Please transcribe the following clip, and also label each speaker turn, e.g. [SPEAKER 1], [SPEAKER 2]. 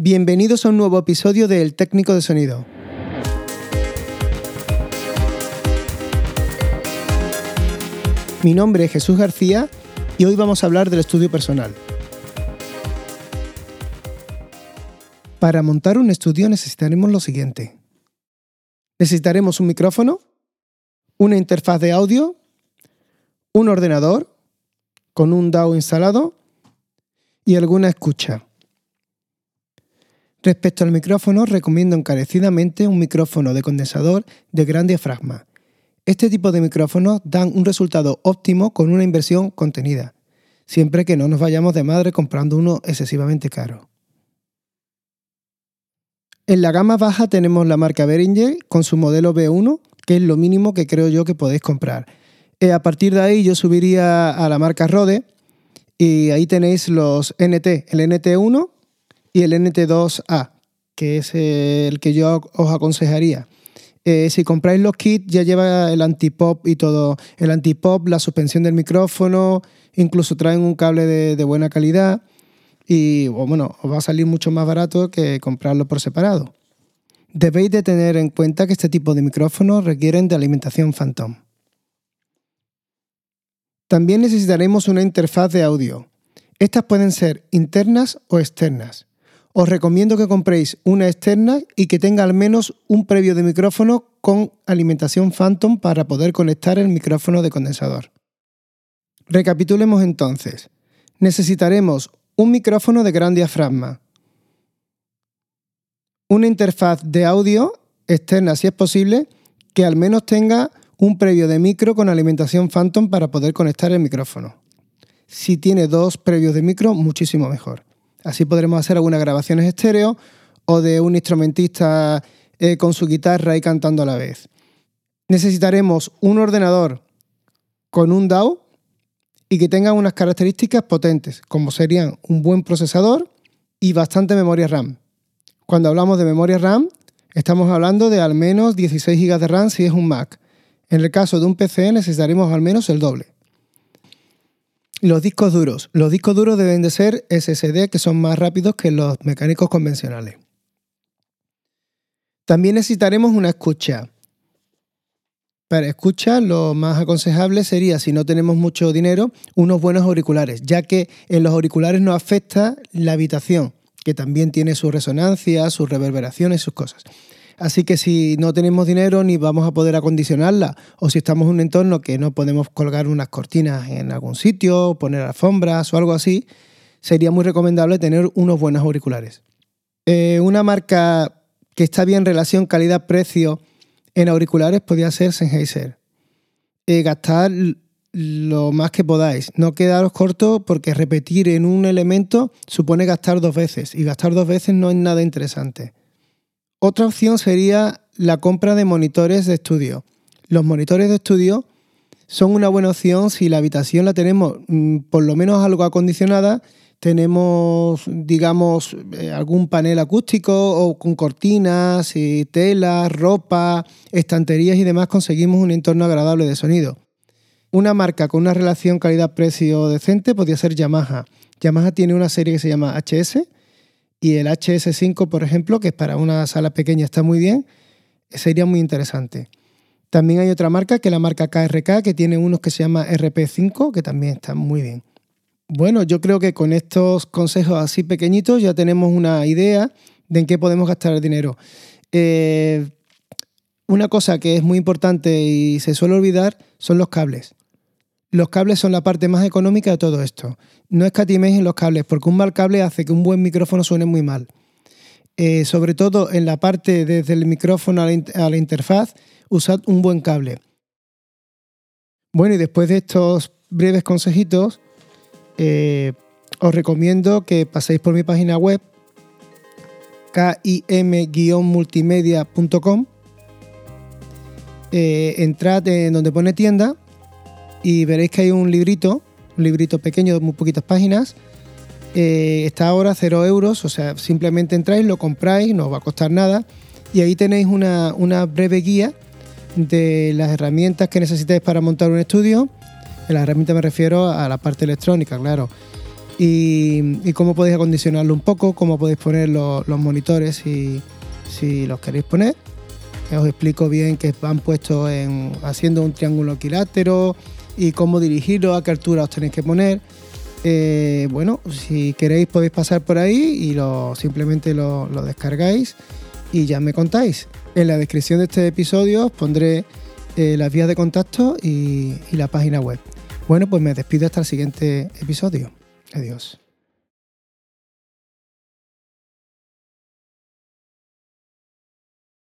[SPEAKER 1] Bienvenidos a un nuevo episodio de El Técnico de Sonido. Mi nombre es Jesús García y hoy vamos a hablar del estudio personal. Para montar un estudio necesitaremos lo siguiente. Necesitaremos un micrófono, una interfaz de audio, un ordenador con un DAW instalado y alguna escucha. Respecto al micrófono, recomiendo encarecidamente un micrófono de condensador de gran diafragma. Este tipo de micrófonos dan un resultado óptimo con una inversión contenida, siempre que no nos vayamos de madre comprando uno excesivamente caro. En la gama baja tenemos la marca Behringer con su modelo B1, que es lo mínimo que creo yo que podéis comprar. Eh, a partir de ahí yo subiría a la marca Rode y ahí tenéis los NT, el NT1 y el NT2A, que es el que yo os aconsejaría. Eh, si compráis los kits ya lleva el antipop y todo. El antipop, la suspensión del micrófono, incluso traen un cable de, buena calidad y bueno, os va a salir mucho más barato que comprarlo por separado. Debéis de tener en cuenta que este tipo de micrófonos requieren de alimentación Phantom. También necesitaremos una interfaz de audio. Estas pueden ser internas o externas os recomiendo que compréis una externa y que tenga al menos un previo de micrófono con alimentación Phantom para poder conectar el micrófono de condensador. Recapitulemos entonces. Necesitaremos un micrófono de gran diafragma, una interfaz de audio externa si es posible, que al menos tenga un previo de micro con alimentación Phantom para poder conectar el micrófono. Si tiene dos previos de micro, muchísimo mejor. Así podremos hacer algunas grabaciones estéreo o de un instrumentista eh, con su guitarra y cantando a la vez. Necesitaremos un ordenador con un DAW y que tenga unas características potentes, como serían un buen procesador y bastante memoria RAM. Cuando hablamos de memoria RAM, estamos hablando de al menos 16 GB de RAM si es un Mac. En el caso de un PC necesitaremos al menos el doble. Los discos duros. Los discos duros deben de ser SSD, que son más rápidos que los mecánicos convencionales. También necesitaremos una escucha. Para escuchar, lo más aconsejable sería, si no tenemos mucho dinero, unos buenos auriculares, ya que en los auriculares no afecta la habitación, que también tiene su resonancia, sus reverberaciones, sus cosas. Así que si no tenemos dinero ni vamos a poder acondicionarla, o si estamos en un entorno que no podemos colgar unas cortinas en algún sitio, poner alfombras o algo así, sería muy recomendable tener unos buenos auriculares. Eh, una marca que está bien en relación calidad-precio en auriculares podría ser Sennheiser. Eh, gastar lo más que podáis. No quedaros cortos porque repetir en un elemento supone gastar dos veces y gastar dos veces no es nada interesante. Otra opción sería la compra de monitores de estudio. Los monitores de estudio son una buena opción si la habitación la tenemos mm, por lo menos algo acondicionada, tenemos, digamos, eh, algún panel acústico o con cortinas, y telas, ropa, estanterías y demás, conseguimos un entorno agradable de sonido. Una marca con una relación calidad-precio decente podría ser Yamaha. Yamaha tiene una serie que se llama HS, y el HS5, por ejemplo, que para una sala pequeña está muy bien, sería muy interesante. También hay otra marca, que es la marca KRK, que tiene unos que se llama RP5, que también están muy bien. Bueno, yo creo que con estos consejos así pequeñitos ya tenemos una idea de en qué podemos gastar el dinero. Eh, una cosa que es muy importante y se suele olvidar son los cables. Los cables son la parte más económica de todo esto. No escatiméis en los cables, porque un mal cable hace que un buen micrófono suene muy mal. Eh, sobre todo en la parte desde el micrófono a la, interfaz, usad un buen cable. Bueno, y después de estos breves consejitos, eh, os recomiendo que paséis por mi página web kim-multimedia.com. Eh, entrad en donde pone tienda y veréis que hay un librito, un librito pequeño de muy poquitas páginas. Eh, está ahora 0 euros, o sea, simplemente entráis, lo compráis, no os va a costar nada. Y ahí tenéis una, breve guía de las herramientas que necesitáis para montar un estudio. En las herramientas me refiero a la parte electrónica, claro. y, cómo podéis acondicionarlo un poco, cómo podéis poner los, monitores si, si los queréis poner. Os explico bien que van puestos en haciendo un triángulo equilátero y cómo dirigirlo, a qué altura os tenéis que poner. Eh, bueno, si queréis podéis pasar por ahí y lo, simplemente lo, descargáis y ya me contáis. En la descripción de este episodio os pondré eh, las vías de contacto y la página web. Bueno, pues me despido hasta el siguiente episodio. Adiós.